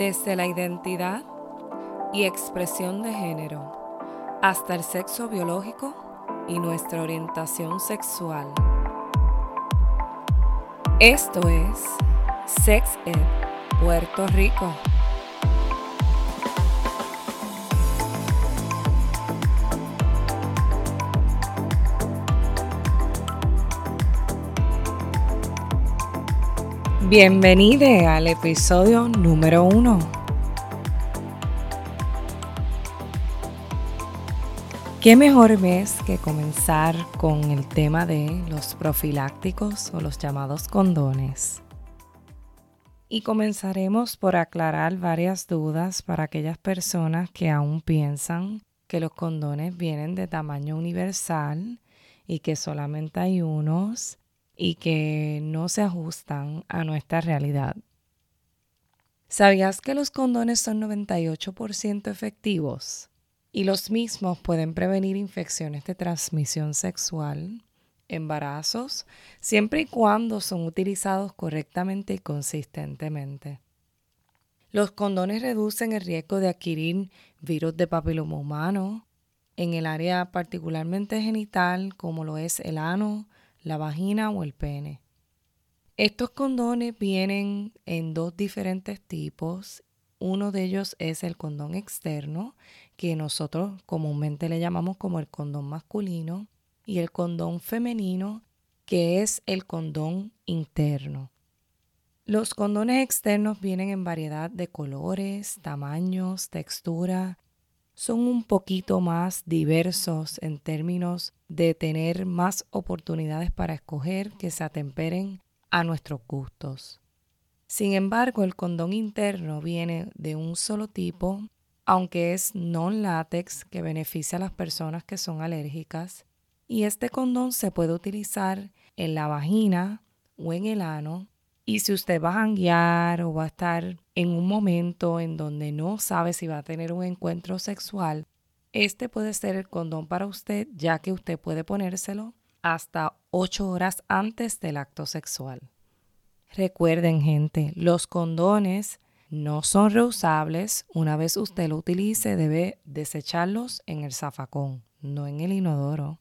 Desde la identidad y expresión de género hasta el sexo biológico y nuestra orientación sexual. Esto es Sex Ed Puerto Rico. Bienvenido al episodio número uno. ¿Qué mejor vez que comenzar con el tema de los profilácticos o los llamados condones? Y comenzaremos por aclarar varias dudas para aquellas personas que aún piensan que los condones vienen de tamaño universal y que solamente hay unos y que no se ajustan a nuestra realidad. ¿Sabías que los condones son 98% efectivos? Y los mismos pueden prevenir infecciones de transmisión sexual, embarazos, siempre y cuando son utilizados correctamente y consistentemente. Los condones reducen el riesgo de adquirir virus de papiloma humano en el área particularmente genital como lo es el ano, la vagina o el pene. Estos condones vienen en dos diferentes tipos. Uno de ellos es el condón externo, que nosotros comúnmente le llamamos como el condón masculino, y el condón femenino, que es el condón interno. Los condones externos vienen en variedad de colores, tamaños, textura son un poquito más diversos en términos de tener más oportunidades para escoger que se atemperen a nuestros gustos. Sin embargo, el condón interno viene de un solo tipo, aunque es non-látex que beneficia a las personas que son alérgicas, y este condón se puede utilizar en la vagina o en el ano y si usted va a janguear o va a estar en un momento en donde no sabe si va a tener un encuentro sexual, este puede ser el condón para usted, ya que usted puede ponérselo hasta 8 horas antes del acto sexual. Recuerden, gente, los condones no son reusables. Una vez usted lo utilice, debe desecharlos en el zafacón, no en el inodoro.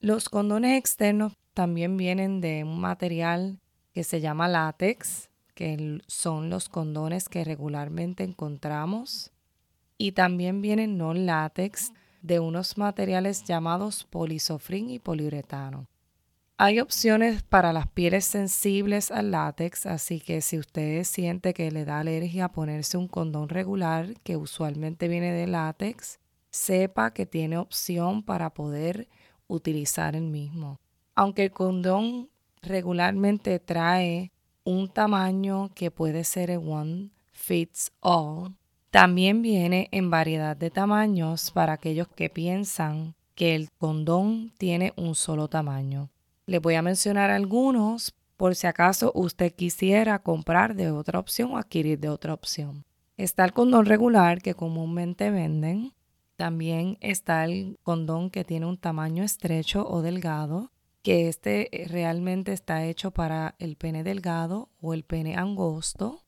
Los condones externos también vienen de un material que se llama látex, que son los condones que regularmente encontramos. Y también vienen non látex de unos materiales llamados polisofrín y poliuretano. Hay opciones para las pieles sensibles al látex, así que si usted siente que le da alergia a ponerse un condón regular, que usualmente viene de látex, sepa que tiene opción para poder utilizar el mismo. Aunque el condón regularmente trae un tamaño que puede ser one fits all. También viene en variedad de tamaños para aquellos que piensan que el condón tiene un solo tamaño. Les voy a mencionar algunos por si acaso usted quisiera comprar de otra opción o adquirir de otra opción. Está el condón regular que comúnmente venden. También está el condón que tiene un tamaño estrecho o delgado que este eh, realmente está hecho para el pene delgado o el pene angosto.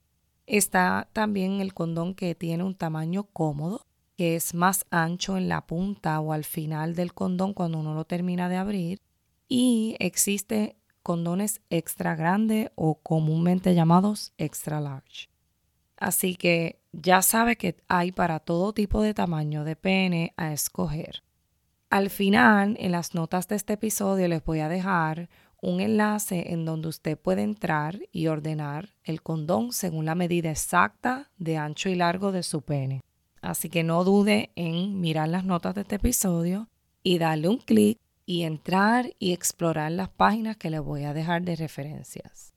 Está también el condón que tiene un tamaño cómodo, que es más ancho en la punta o al final del condón cuando uno lo termina de abrir. Y existe condones extra grande o comúnmente llamados extra large. Así que ya sabe que hay para todo tipo de tamaño de pene a escoger. Al final, en las notas de este episodio les voy a dejar un enlace en donde usted puede entrar y ordenar el condón según la medida exacta de ancho y largo de su pene. Así que no dude en mirar las notas de este episodio y darle un clic y entrar y explorar las páginas que les voy a dejar de referencias.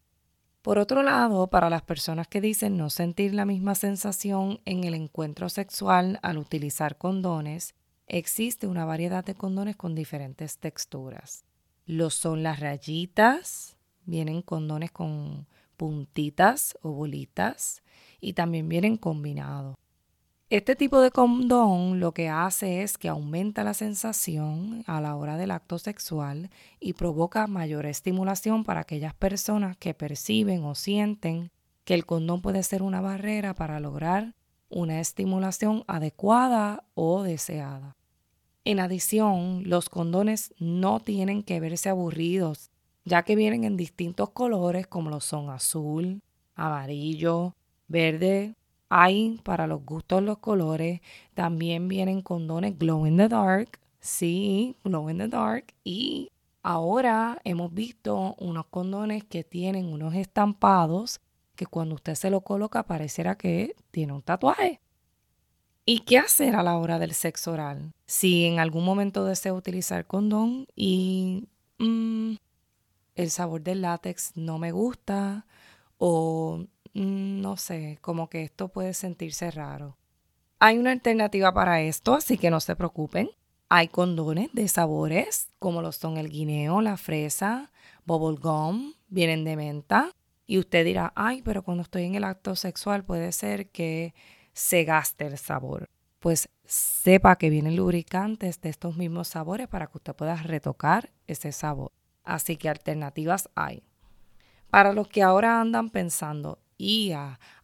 Por otro lado, para las personas que dicen no sentir la misma sensación en el encuentro sexual al utilizar condones, existe una variedad de condones con diferentes texturas. Lo son las rayitas, vienen condones con puntitas o bolitas y también vienen combinados. Este tipo de condón lo que hace es que aumenta la sensación a la hora del acto sexual y provoca mayor estimulación para aquellas personas que perciben o sienten que el condón puede ser una barrera para lograr una estimulación adecuada o deseada. En adición, los condones no tienen que verse aburridos, ya que vienen en distintos colores como lo son azul, amarillo, verde. Hay para los gustos los colores. También vienen condones glow in the dark. Sí, glow in the dark. Y ahora hemos visto unos condones que tienen unos estampados que cuando usted se lo coloca parecerá que tiene un tatuaje. ¿Y qué hacer a la hora del sexo oral? Si en algún momento desea utilizar condón y mm, el sabor del látex no me gusta o mm, no sé, como que esto puede sentirse raro. Hay una alternativa para esto, así que no se preocupen. Hay condones de sabores, como lo son el guineo, la fresa, bubble gum, vienen de menta. Y usted dirá, ay, pero cuando estoy en el acto sexual puede ser que se gaste el sabor. Pues sepa que vienen lubricantes de estos mismos sabores para que usted pueda retocar ese sabor. Así que alternativas hay. Para los que ahora andan pensando, y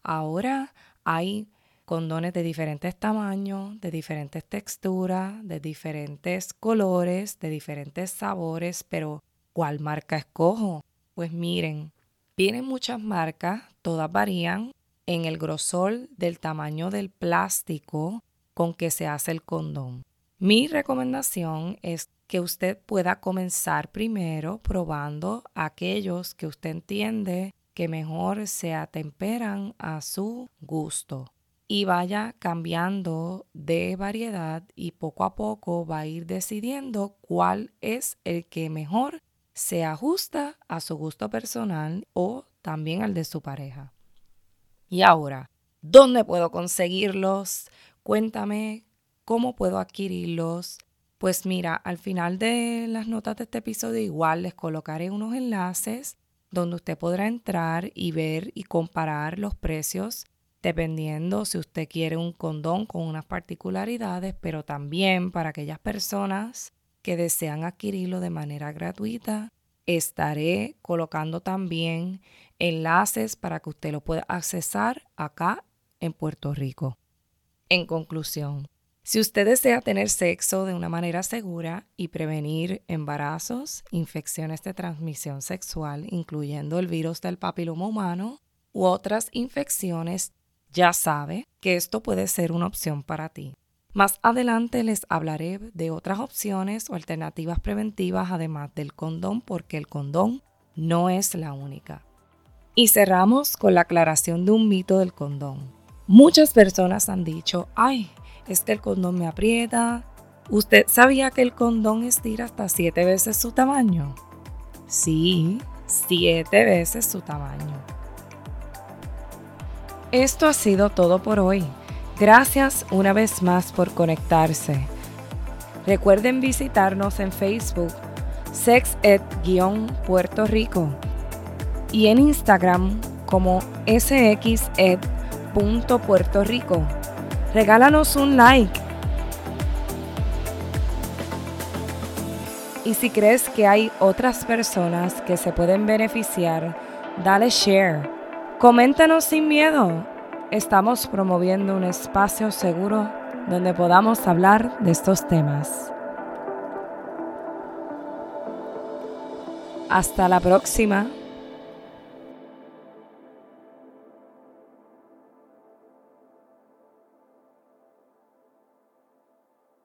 ahora hay condones de diferentes tamaños, de diferentes texturas, de diferentes colores, de diferentes sabores, pero ¿cuál marca escojo? Pues miren, vienen muchas marcas, todas varían en el grosor del tamaño del plástico con que se hace el condón. Mi recomendación es que usted pueda comenzar primero probando aquellos que usted entiende que mejor se atemperan a su gusto y vaya cambiando de variedad y poco a poco va a ir decidiendo cuál es el que mejor se ajusta a su gusto personal o también al de su pareja. Y ahora, ¿dónde puedo conseguirlos? Cuéntame cómo puedo adquirirlos, pues mira, al final de las notas de este episodio igual les colocaré unos enlaces donde usted podrá entrar y ver y comparar los precios dependiendo si usted quiere un condón con unas particularidades, pero también para aquellas personas que desean adquirirlo de manera gratuita, estaré colocando también enlaces para que usted lo pueda accesar acá en Puerto Rico. En conclusión, si usted desea tener sexo de una manera segura y prevenir embarazos, infecciones de transmisión sexual, incluyendo el virus del papiloma humano u otras infecciones, ya sabe que esto puede ser una opción para ti. Más adelante les hablaré de otras opciones o alternativas preventivas además del condón porque el condón no es la única. Y cerramos con la aclaración de un mito del condón. Muchas personas han dicho, ay, es que el condón me aprieta. ¿Usted sabía que el condón estira hasta siete veces su tamaño? Sí, siete veces su tamaño. Esto ha sido todo por hoy. Gracias una vez más por conectarse. Recuerden visitarnos en Facebook, SexEd-Puerto Rico y en Instagram como SXEd.Puerto Rico regálanos un like. Y si crees que hay otras personas que se pueden beneficiar, dale share. Coméntanos sin miedo. Estamos promoviendo un espacio seguro donde podamos hablar de estos temas. Hasta la próxima.